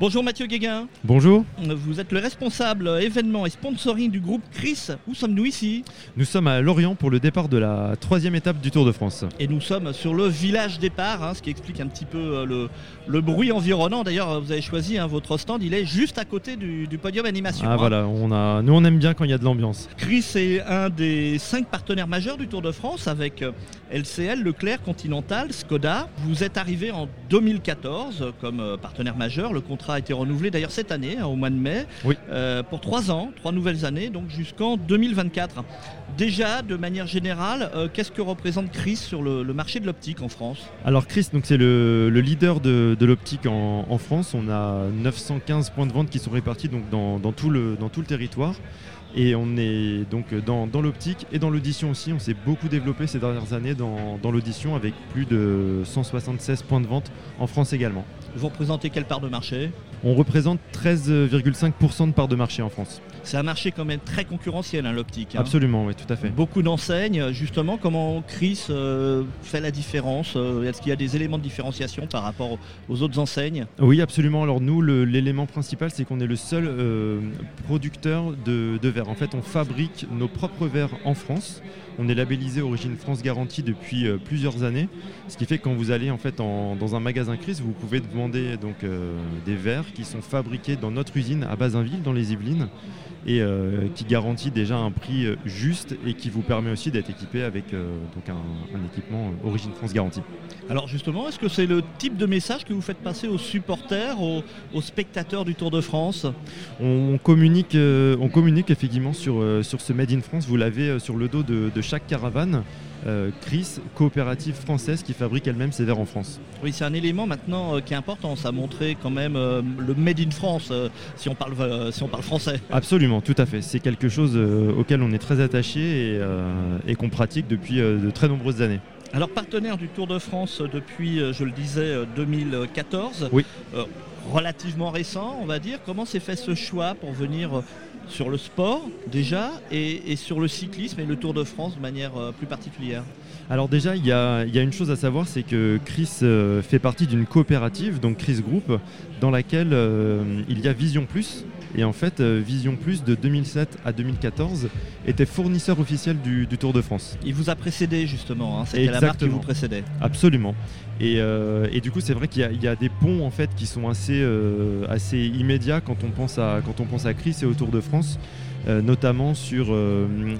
Bonjour Mathieu Guéguin. Bonjour. Vous êtes le responsable événement et sponsoring du groupe Chris. Où sommes-nous ici? Nous sommes à Lorient pour le départ de la troisième étape du Tour de France. Et nous sommes sur le village départ, hein, ce qui explique un petit peu euh, le, le bruit environnant. D'ailleurs, vous avez choisi hein, votre stand, il est juste à côté du, du podium animation. Ah hein. voilà, on a, nous on aime bien quand il y a de l'ambiance. Chris est un des cinq partenaires majeurs du Tour de France avec euh, LCL, Leclerc, Continental, Skoda. Vous êtes arrivé en 2014 comme euh, partenaire majeur. Le contrat a été renouvelé d'ailleurs cette année, hein, au mois de mai, Oui. euh, pour trois ans, trois nouvelles années, donc jusqu'en 2024. Déjà, de manière générale, euh, qu'est-ce que représente Chris sur le, le marché de l'optique en France? Alors Chris, donc c'est le, le leader de, de l'optique en, en France. On a 915 points de vente qui sont répartis donc dans, dans tout, le, dans tout le territoire. Et on est donc dans, dans l'optique et dans l'audition aussi. On s'est beaucoup développé ces dernières années dans, dans l'audition avec plus de 176 points de vente en France également. Vous représentez quelle part de marché? On représente 13,5% de part de marché en France. C'est un marché quand même très concurrentiel, hein, l'optique. hein. Absolument, oui, tout à fait. Beaucoup d'enseignes, justement, comment Chris euh, fait la différence euh, Est-ce qu'il y a des éléments de différenciation par rapport aux- autres enseignes? Oui, absolument. Alors nous, l'élément principal, c'est qu'on est le seul euh, producteur de, de verres. En fait, on fabrique nos propres verres en France. On est labellisé Origine France Garantie depuis euh, plusieurs années, ce qui fait que quand vous allez en fait en- dans un magasin Chris, vous pouvez demander donc euh, des verres qui sont fabriqués dans notre usine à Bazinville, dans les Yvelines, et euh, qui garantit déjà un prix euh, juste et qui vous permet aussi d'être équipé avec donc un, un équipement Origine France Garantie. Alors justement, est-ce que c'est le type de message que vous faites passer aux supporters, aux, aux spectateurs du Tour de France? On communique, on communique effectivement sur, sur ce Made in France. Vous l'avez sur le dos de, de chaque caravane. Euh, Chris, coopérative française qui fabrique elle-même ses verres en France. Oui, c'est un élément maintenant euh, qui est important. Ça a montré quand même euh, le Made in France, euh, si, on parle, si on parle français. Absolument, tout à fait. C'est quelque chose auquel on est très attaché et, et qu'on pratique depuis de très nombreuses années. Alors partenaire du Tour de France depuis, je le disais, euh, 2014. Oui. Relativement récent, on va dire. Comment s'est fait ce choix pour venir sur le sport déjà et, sur le cyclisme et le Tour de France de manière euh, plus particulière Alors déjà, il y a, il y a une chose à savoir, c'est que Chris euh, fait partie d'une coopérative, donc Chris Group, dans laquelle euh, il y a Vision Plus. Et en fait, euh, Vision Plus, de 2007 à 2014, était fournisseur officiel du, du Tour de France. Il vous a précédé justement, hein, c'était la marque qui vous précédait. Absolument. Et, euh, et du coup, c'est vrai qu'il y, a- il y a des ponts en fait qui sont assez, euh, assez immédiats quand on pense à quand on pense à Chris et au Tour de France, euh, notamment sur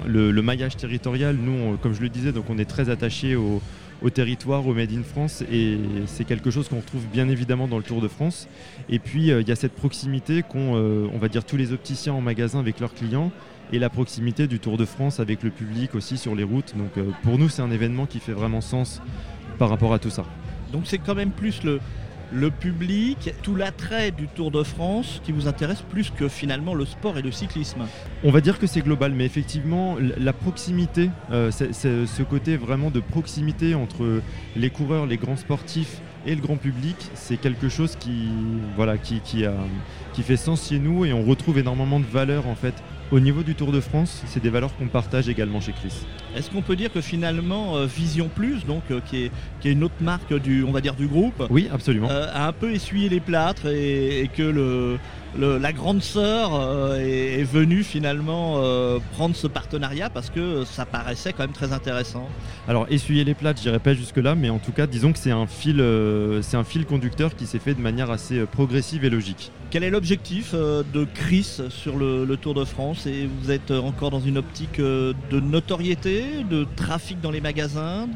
le, le maillage territorial. Nous, on- comme je le disais, donc on est très attaché au, au territoire, au Made in France, et c'est quelque chose qu'on retrouve bien évidemment dans le Tour de France. Et puis, euh, il y a cette proximité qu'ont, euh, on va dire, tous les opticiens en magasin avec leurs clients. Et la proximité du Tour de France avec le public aussi sur les routes. Donc euh, pour nous, c'est un événement qui fait vraiment sens par rapport à tout ça. Donc c'est quand même plus le, le public, tout l'attrait du Tour de France qui vous intéresse plus que finalement le sport et le cyclisme. On va dire que c'est global, mais effectivement, la proximité, euh, ce côté vraiment de proximité entre les coureurs, les grands sportifs et le grand public, c'est quelque chose qui, voilà, qui, fait sens chez nous et on retrouve énormément de valeurs en fait. Au niveau du Tour de France, c'est des valeurs qu'on partage également chez Chris. Est-ce qu'on peut dire que finalement euh, Vision Plus, donc euh, qui, est, qui est une autre marque du, on va dire du groupe, Oui, absolument. euh, a un peu essuyé les plâtres et, et que le, le- la grande sœur euh, est, est venue finalement euh, prendre ce partenariat parce que ça paraissait quand même très intéressant. Alors essuyer les plates, j'irai pas jusque là, mais en tout cas, disons que c'est un fil, euh, c'est un fil conducteur qui s'est fait de manière assez progressive et logique. Quel est l'objectif de Chris sur le, le Tour de France? Et vous êtes encore dans une optique de notoriété, de trafic dans les magasins,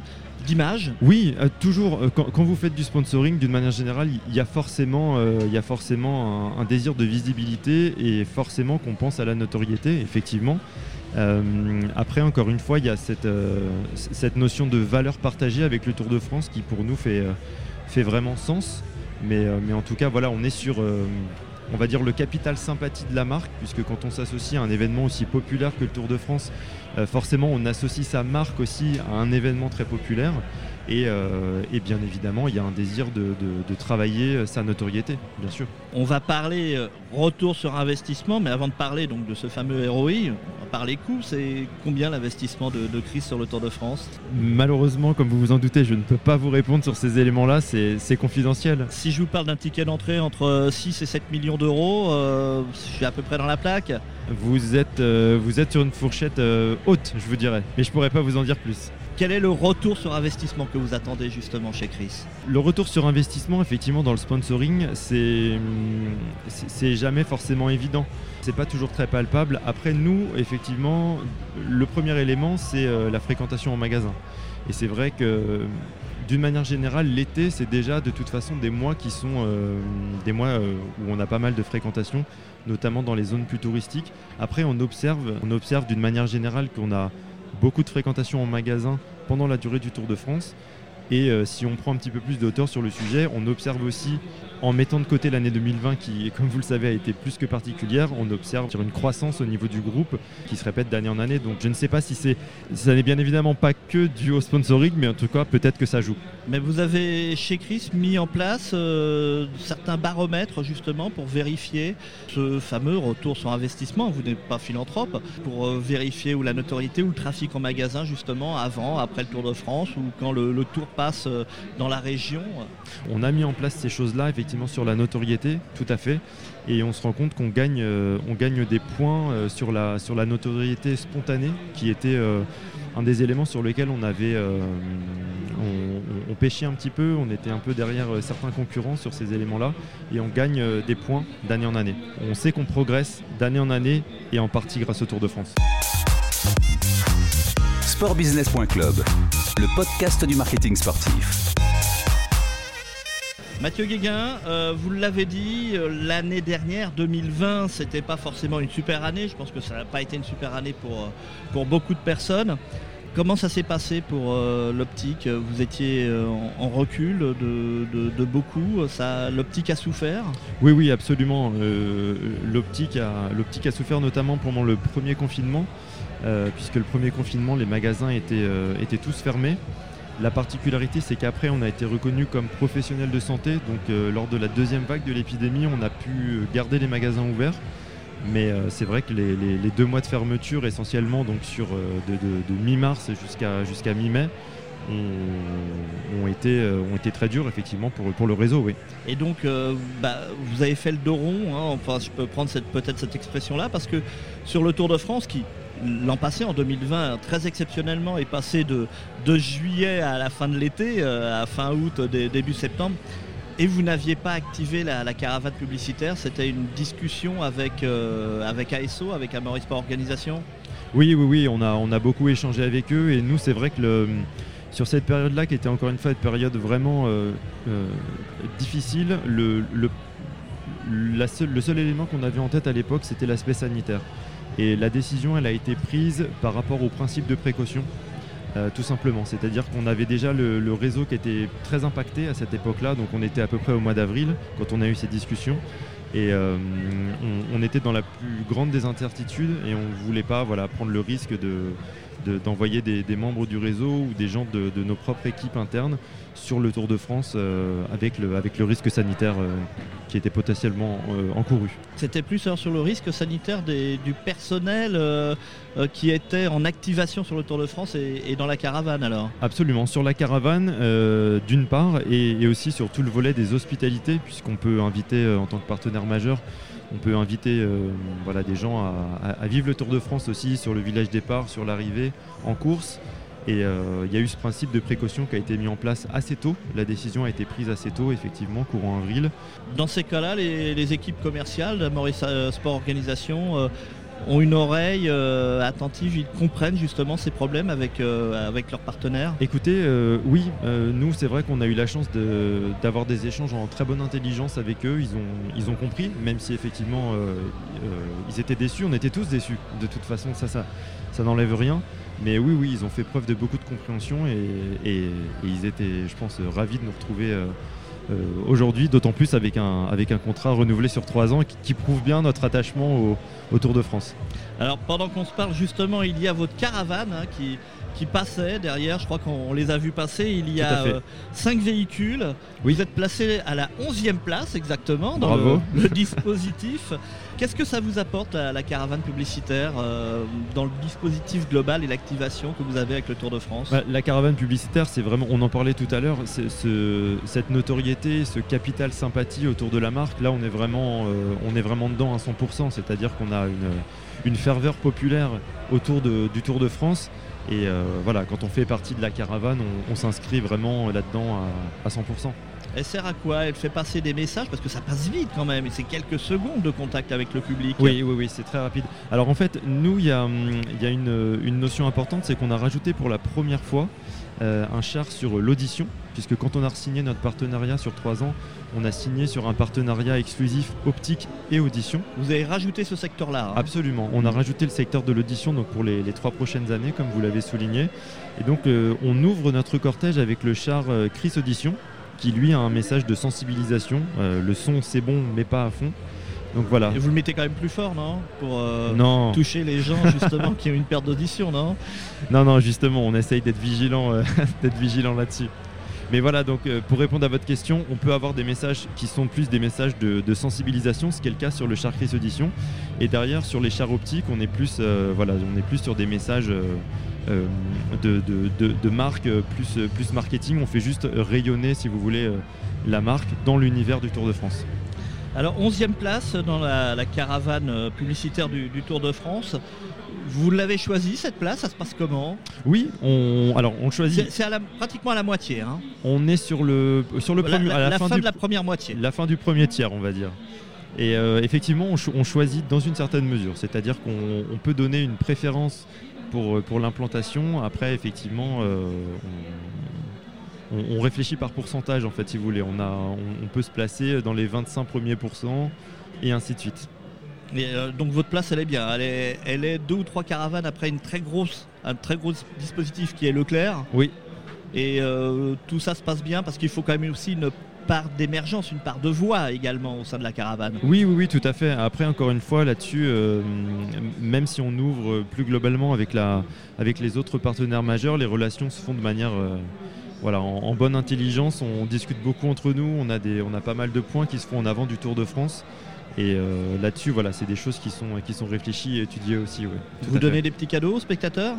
d'image Oui, euh, toujours. euh, quand, vous faites du sponsoring, d'une manière générale, il y a forcément, euh, un, désir de visibilité et forcément qu'on pense à la notoriété, effectivement. Après, encore une fois, il y a cette, notion de valeur partagée avec le Tour de France qui, pour nous, fait, vraiment sens. Mais, mais en tout cas, voilà, on est sur, on va dire, le capital sympathie de la marque, puisque quand on s'associe à un événement aussi populaire que le Tour de France, forcément, on associe sa marque aussi à un événement très populaire. Et, bien évidemment, il y a un désir de, travailler sa notoriété, bien sûr. On va parler retour sur investissement, mais avant de parler donc de ce fameux ROI, on va parler coût. C'est combien l'investissement de, de Chris sur le Tour de France? Malheureusement, comme vous vous en doutez, je ne peux pas vous répondre sur ces éléments-là, c'est confidentiel. Si je vous parle d'un ticket d'entrée entre 6 et 7 millions d'euros, je suis à peu près dans la plaque vous êtes, euh, vous êtes sur une fourchette euh, haute, je vous dirais. Mais je pourrais pas vous en dire plus. Quel est le retour sur investissement que vous attendez justement chez Chris? Le retour sur investissement, effectivement, dans le sponsoring, c'est c'est jamais forcément évident. C'est pas toujours très palpable. Après, nous, effectivement, le premier élément, c'est euh, la fréquentation en magasin. Et c'est vrai que d'une manière générale, l'été, c'est déjà de toute façon des mois qui sont des mois où on a pas mal de fréquentation notamment dans les zones plus touristiques. Après, on observe, d'une manière générale qu'on a beaucoup de fréquentation en magasin pendant la durée du Tour de France. Et euh, si on prend un petit peu plus de hauteur sur le sujet, on observe aussi en mettant de côté l'année 2020 qui, comme vous le savez, a été plus que particulière, on observe une croissance au niveau du groupe qui se répète d'année en année. Donc je ne sais pas si c'est, ça n'est bien évidemment pas que dû au sponsoring, mais en tout cas peut-être que ça joue. Mais vous avez chez Chris mis en place euh, certains baromètres justement pour vérifier ce fameux retour sur investissement. Vous n'êtes pas philanthrope pour euh, vérifier où la notoriété ou le trafic en magasin justement avant, après le Tour de France ou quand le Tour passe euh, dans la région. On a mis en place ces choses-là effectivement sur la notoriété, tout à fait. Et on se rend compte qu'on gagne, euh, on gagne des points euh, sur, la, sur la notoriété spontanée, qui était euh, un des éléments sur lesquels on avait on, pêchait un petit peu, on était un peu derrière certains concurrents sur ces éléments-là, et on gagne des points d'année en année. On sait qu'on progresse d'année en année, et en partie grâce au Tour de France. Sportbusiness.club, le podcast du marketing sportif. Mathieu Guéguin, euh, vous l'avez dit, euh, l'année dernière, 2020, c'était pas forcément une super année. Je pense que ça n'a pas été une super année pour, euh, pour beaucoup de personnes. Comment ça s'est passé pour l'optique? Vous étiez en, recul de, beaucoup. l'optique a souffert? Oui, oui, absolument. l'optique, a, l'optique a souffert notamment pendant le premier confinement, puisque le premier confinement, les magasins étaient, étaient tous fermés. La particularité, c'est qu'après, on a été reconnu comme professionnel de santé. Donc, euh, lors de la deuxième vague de l'épidémie, on a pu garder les magasins ouverts. Mais euh, c'est vrai que les, deux mois de fermeture, essentiellement donc sur euh, de, mi-mars jusqu'à mi-mai, ont, été, ont été très durs effectivement pour, pour le réseau. Oui. Et donc bah, vous avez fait le dos rond, hein. enfin je peux prendre peut-être cette expression-là, parce que sur le Tour de France, qui l'an passé, en 2020, très exceptionnellement, est passé de, juillet à la fin de l'été, euh, à fin août, début septembre. Et vous n'aviez pas activé la, caravane publicitaire, c'était une discussion avec, euh, avec ASO, avec Amoris Sport Organisation? Oui, oui, oui, on a, on a beaucoup échangé avec eux et nous, c'est vrai que sur cette période-là, qui était encore une fois une période vraiment euh, difficile, le, le, le seul élément qu'on avait en tête à l'époque, c'était l'aspect sanitaire. Et la décision, elle a été prise par rapport au principe de précaution. Euh, tout simplement. C'est-à-dire qu'on avait déjà le, réseau qui était très impacté à cette époque-là, donc on était à peu près au mois d'avril quand on a eu ces discussions. Et euh, on, était dans la plus grande des incertitudes et on ne voulait pas voilà, prendre le risque d'envoyer des, membres du réseau ou des gens de, nos propres équipes internes sur le Tour de France euh, avec, le, avec le risque sanitaire qui était potentiellement euh, encouru. C'était plus sur le risque sanitaire du personnel euh, euh, qui était en activation sur le Tour de France et, dans la caravane alors? Absolument, sur la caravane d'une part et, aussi sur tout le volet des hospitalités puisqu'on peut inviter en tant que partenaire majeur on peut inviter voilà, des gens à, vivre le Tour de France aussi sur le village départ, sur l'arrivée, en course. Et euh, il y a eu ce principe de précaution qui a été mis en place assez tôt. La décision a été prise assez tôt, effectivement, courant avril. Dans ces cas-là, les, équipes commerciales Maurice Sport Organisation euh, ont une oreille euh, attentive, ils comprennent justement ces problèmes avec, avec leurs partenaires. Écoutez, oui, nous c'est vrai qu'on a eu la chance d'avoir des échanges en très bonne intelligence avec eux, ils ont, ils ont compris, même si effectivement ils étaient déçus, on était tous déçus, de toute façon ça, ça, ça n'enlève rien. Mais oui, oui, ils ont fait preuve de beaucoup de compréhension et, ils étaient, je pense, ravis de nous retrouver euh, aujourd'hui, d'autant plus avec un, avec un contrat renouvelé sur trois ans qui, prouve bien notre attachement au, Tour de France. Alors pendant qu'on se parle justement, il y a votre caravane hein, qui, qui passaient derrière. Je crois qu'on les a vus passer. Il y a euh, cinq véhicules. Vous êtes placé à la 11e place exactement dans le, dispositif. Qu'est-ce que ça vous apporte la caravane publicitaire euh, dans le dispositif global et l'activation que vous avez avec le Tour de France? Bah, La caravane publicitaire, c'est vraiment, on en parlait tout à l'heure, ce, cette notoriété, ce capital sympathie autour de la marque. Là, on est vraiment, euh, on est vraiment dedans à 100%. C'est-à-dire qu'on a une, une ferveur populaire autour de, du Tour de France. Et euh, voilà, quand on fait partie de la caravane, on, s'inscrit vraiment là-dedans à, 100%. Elle sert à quoi? Elle fait passer des messages? Parce que ça passe vite quand même et c'est quelques secondes de contact avec le public. Oui, oui, oui, c'est très rapide. Alors en fait, nous, il y a, hum, une, notion importante, c'est qu'on a rajouté pour la première fois euh, un char sur l'audition, puisque quand on a signé notre partenariat sur trois ans, on a signé sur un partenariat exclusif optique et audition. Vous avez rajouté ce secteur-là hein Absolument. On a rajouté le secteur de l'audition donc pour les, trois prochaines années, comme vous l'avez souligné. Et donc, euh, on ouvre notre cortège avec le char euh, Chris Audition, qui lui a un message de sensibilisation. le son, c'est bon, mais pas à fond. Donc voilà. Et vous le mettez quand même plus fort, non? Pour toucher les gens justement qui ont une perte d'audition, non? Non, non, justement, on essaye d'être vigilant, euh, d'être vigilant là-dessus. Mais voilà, donc euh, pour répondre à votre question, on peut avoir des messages qui sont plus des messages de, sensibilisation, ce qui est le cas sur le char Chris Audition. Et derrière, sur les chars optiques, on est plus, euh, voilà, on est plus sur des messages de, de, marque, plus, plus marketing. On fait juste rayonner, si vous voulez, la marque dans l'univers du Tour de France. Alors 11e place dans la, caravane euh, publicitaire du, Tour de France. Vous l'avez choisi cette place, ça se passe comment? Oui, on alors on choisit. C'est pratiquement à la moitié. Hein. On est sur le sur le premier, à la, fin, de la première moitié. La fin du premier tiers, on va dire. Et euh, effectivement, on, choisit dans une certaine mesure, c'est-à-dire qu'on peut donner une préférence pour, pour l'implantation. Après, effectivement, euh, on, réfléchit par pourcentage en fait si vous voulez. On, a, on, peut se placer dans les 25 premiers pourcents et ainsi de suite. Euh, donc votre place elle est bien, elle est, elle est deux ou trois caravanes après une très grosse, un très gros dispositif qui est Leclerc. Oui. Et euh, tout ça se passe bien parce qu'il faut quand même aussi une part d'émergence, une part de voix également au sein de la caravane. Oui, oui, oui, tout à fait. Après, encore une fois, là-dessus, euh, même si on ouvre plus globalement avec, la, avec les autres partenaires majeurs, les relations se font de manière voilà, en, bonne intelligence, on discute beaucoup entre nous, on a, des, on a pas mal de points qui se font en avant du Tour de France. Et euh, là-dessus, voilà, c'est des choses qui sont, qui sont réfléchies et étudiées aussi. Vous donnez des petits cadeaux aux spectateurs?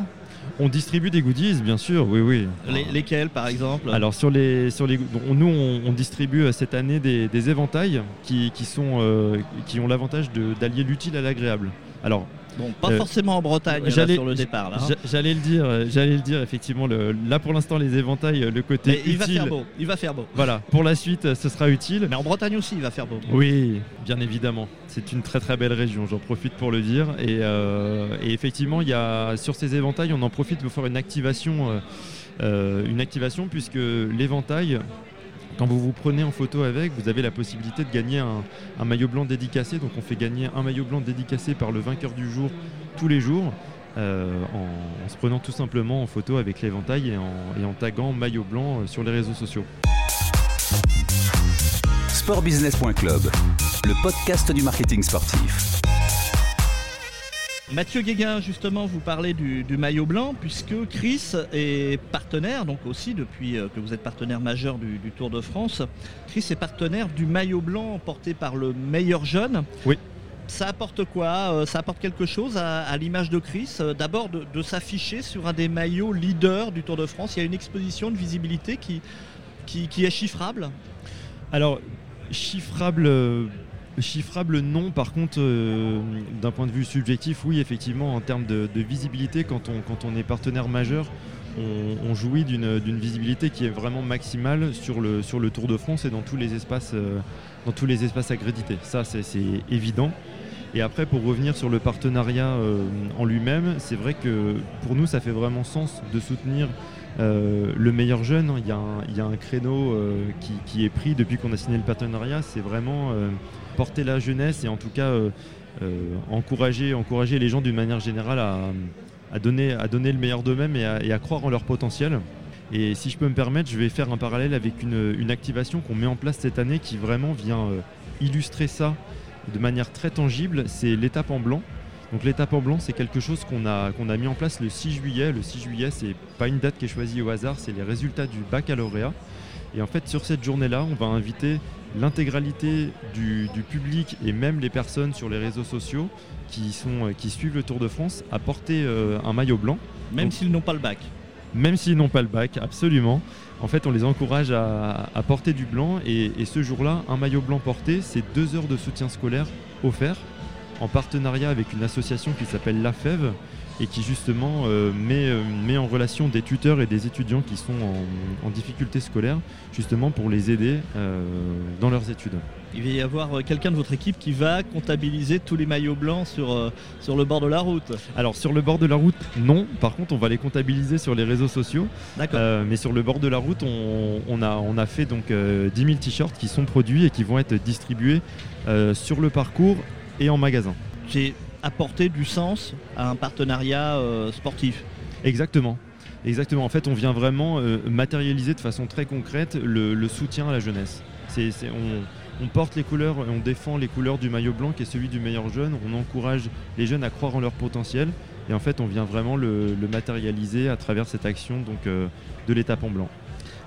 On distribue des goodies, bien sûr, oui, oui. lesquels, par exemple? Alors, sur les, sur les, nous, on, distribue euh, cette année des, éventails qui, sont, euh, qui ont l'avantage d'allier l'utile à l'agréable. Alors, Bon, pas euh, forcément en Bretagne sur le départ. Hein. J'allais le dire, euh, j'allais le dire effectivement. là pour l'instant les éventails, euh, le côté il Va faire beau. Il va faire beau. Voilà. Pour la suite, ce sera utile. Mais en Bretagne aussi, il va faire beau. Oui, bien évidemment. C'est une très très belle région. J'en profite pour le dire. Et, effectivement, il y a sur ces éventails, on en profite pour faire une activation, une activation puisque l'éventail quand vous vous prenez en photo avec, vous avez la possibilité de gagner un, maillot blanc dédicacé. Donc on fait gagner un maillot blanc dédicacé par le vainqueur du jour tous les jours. Euh, en, se prenant tout simplement en photo avec l'éventail et en, et en taguant maillot blanc euh, sur les réseaux sociaux. Sportbusiness.club, le podcast du marketing sportif. Mathieu Guéguin, justement, vous parlez du, maillot blanc, puisque Chris est partenaire, donc aussi depuis euh, que vous êtes partenaire majeur du, Tour de France. Chris est partenaire du maillot blanc porté par le meilleur jeune. Oui. Ça apporte quoi euh, Ça apporte quelque chose à, l'image de Chris. Euh, d'abord de, s'afficher sur un des maillots leaders du Tour de France? Il y a une exposition de visibilité qui, qui est chiffrable? Alors, chiffrable Chiffrable non, par contre, euh, d'un point de vue subjectif, oui, effectivement, en termes de, visibilité, quand on, est partenaire majeur, on, jouit d'une visibilité qui est vraiment maximale sur le, Tour de France et dans tous les espaces, euh, accrédités. Ça, c'est évident. Et après, pour revenir sur le partenariat euh, en lui-même, c'est vrai que pour nous, ça fait vraiment sens de soutenir le meilleur jeune. Il y a un, il y a un créneau qui, qui, est pris depuis qu'on a signé le partenariat. C'est vraiment porter la jeunesse et en tout cas euh, euh, encourager, encourager les gens d'une manière générale à, donner, à donner le meilleur d'eux-mêmes et, à, croire en leur potentiel. Et si je peux me permettre, je vais faire un parallèle avec une, activation qu'on met en place cette année qui vraiment vient illustrer ça de manière très tangible. C'est l'étape en blanc. Donc l'étape en blanc, c'est quelque chose qu'on a, a mis en place le 6 juillet. Le 6 juillet, c'est pas une date qui est choisie au hasard, c'est les résultats du baccalauréat. Et en fait, sur cette journée-là, on va inviter l'intégralité du, public et même les personnes sur les réseaux sociaux qui, sont, qui suivent le Tour de France à porter euh, un maillot blanc. Même s'ils n'ont pas le bac Même s'ils n'ont pas le bac, absolument. En fait, on les encourage à, porter du blanc et, et ce jour-là, un maillot blanc porté, c'est deux heures de soutien scolaire offert en partenariat avec une association qui s'appelle La Fève et qui justement euh, euh, met, en relation des tuteurs et des étudiants qui sont en, difficulté scolaire, justement pour les aider euh, dans leurs études. Il va y avoir quelqu'un de votre équipe qui va comptabiliser tous les maillots blancs sur, sur le bord de la route. Alors sur le bord de la route, non. Par contre, on va les comptabiliser sur les réseaux sociaux. D'accord. mais sur le bord de la route, on, a, on a fait donc 10 000 t-shirts qui sont produits et qui vont être distribués sur le parcours et en magasin. J'ai apporté du sens à un partenariat euh, sportif. Exactement. Exactement. En fait, on vient vraiment euh, matérialiser de façon très concrète le, soutien à la jeunesse. on, porte les couleurs, on défend les couleurs du maillot blanc qui est celui du meilleur jeune. On encourage les jeunes à croire en leur potentiel. Et en fait, on vient vraiment le, matérialiser à travers cette action donc, euh, de l'étape en blanc.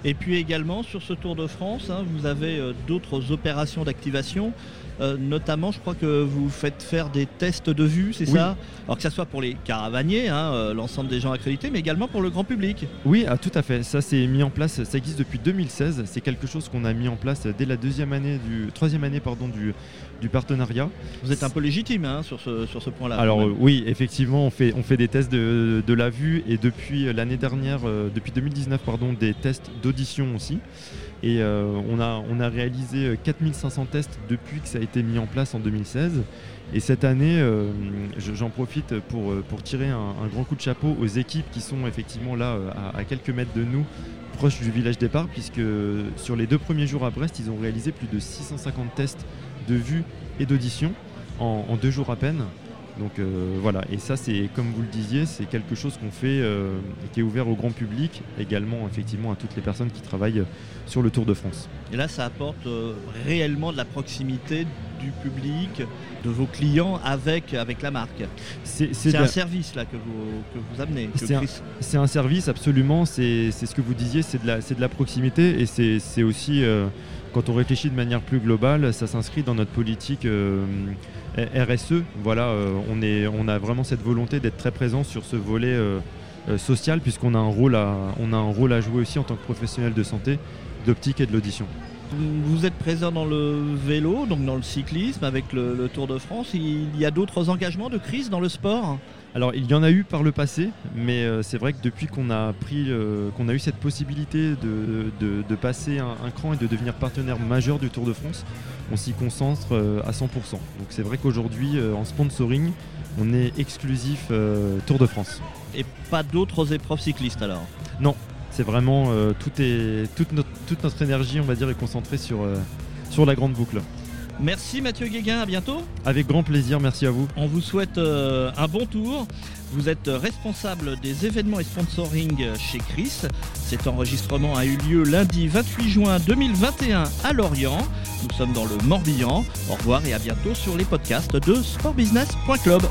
Et puis également sur ce Tour de France, hein, vous avez d'autres opérations d'activation. Euh, notamment, je crois que vous faites faire des tests de vue, c'est ça? Alors que ce soit pour les caravaniers, hein, euh, l'ensemble des gens accrédités, mais également pour le grand public. Oui, ah, tout à fait. Ça, c'est mis en place, ça existe depuis 2016. C'est quelque chose qu'on a mis en place dès la deuxième année du, troisième année pardon, du, du partenariat. Vous êtes un peu légitime hein, sur ce, sur ce point-là. Alors oui, effectivement, on fait, on fait des tests de, de la vue et depuis l'année dernière, euh, depuis 2019, pardon, des tests d'audition aussi. Et euh, on, a, on a réalisé 4500 tests depuis que ça a été mis en place en 2016. Et cette année, euh, j'en profite pour, pour tirer un, grand coup de chapeau aux équipes qui sont effectivement là à, à quelques mètres de nous, proches du village départ, puisque sur les deux premiers jours à Brest, ils ont réalisé plus de 650 tests de vue et d'audition en, deux jours à peine. Donc euh, voilà, et ça c'est comme vous le disiez, c'est quelque chose qu'on fait euh, et qui est ouvert au grand public, également effectivement à toutes les personnes qui travaillent sur le Tour de France. Et là ça apporte euh, réellement de la proximité du public, de vos clients avec, avec la marque. C'est un service là que vous, que vous amenez. C'est un, service absolument, c'est ce que vous disiez, c'est de, la, de la proximité et c'est aussi quand on réfléchit de manière plus globale, ça s'inscrit dans notre politique euh, RSE. Voilà, euh, on, est, on a vraiment cette volonté d'être très présent sur ce volet euh, social, puisqu'on a, un rôle à, a un rôle à jouer aussi en tant que professionnel de santé, d'optique et de l'audition. Vous êtes présent dans le vélo, donc dans le cyclisme, avec le, Tour de France. Il y a d'autres engagements de crise dans le sport? Alors il y en a eu par le passé, mais euh, c'est vrai que depuis qu'on a pris, euh, qu'on a eu cette possibilité de, passer un, cran et de devenir partenaire majeur du Tour de France, on s'y concentre euh, à 100%. Donc c'est vrai qu'aujourd'hui en sponsoring, on est exclusif Tour de France. Et pas d'autres épreuves cyclistes alors? Non, c'est vraiment tout est, toute, notre, toute notre énergie, on va dire, est concentrée sur, sur la grande boucle. Merci Mathieu Guéguin, à bientôt. Avec grand plaisir, merci à vous. On vous souhaite euh, un bon tour. Vous êtes responsable des événements et sponsoring chez Chris. Cet enregistrement a eu lieu lundi 28 juin 2021 à Lorient. Nous sommes dans le Morbihan. Au revoir et à bientôt sur les podcasts de sportbusiness.club.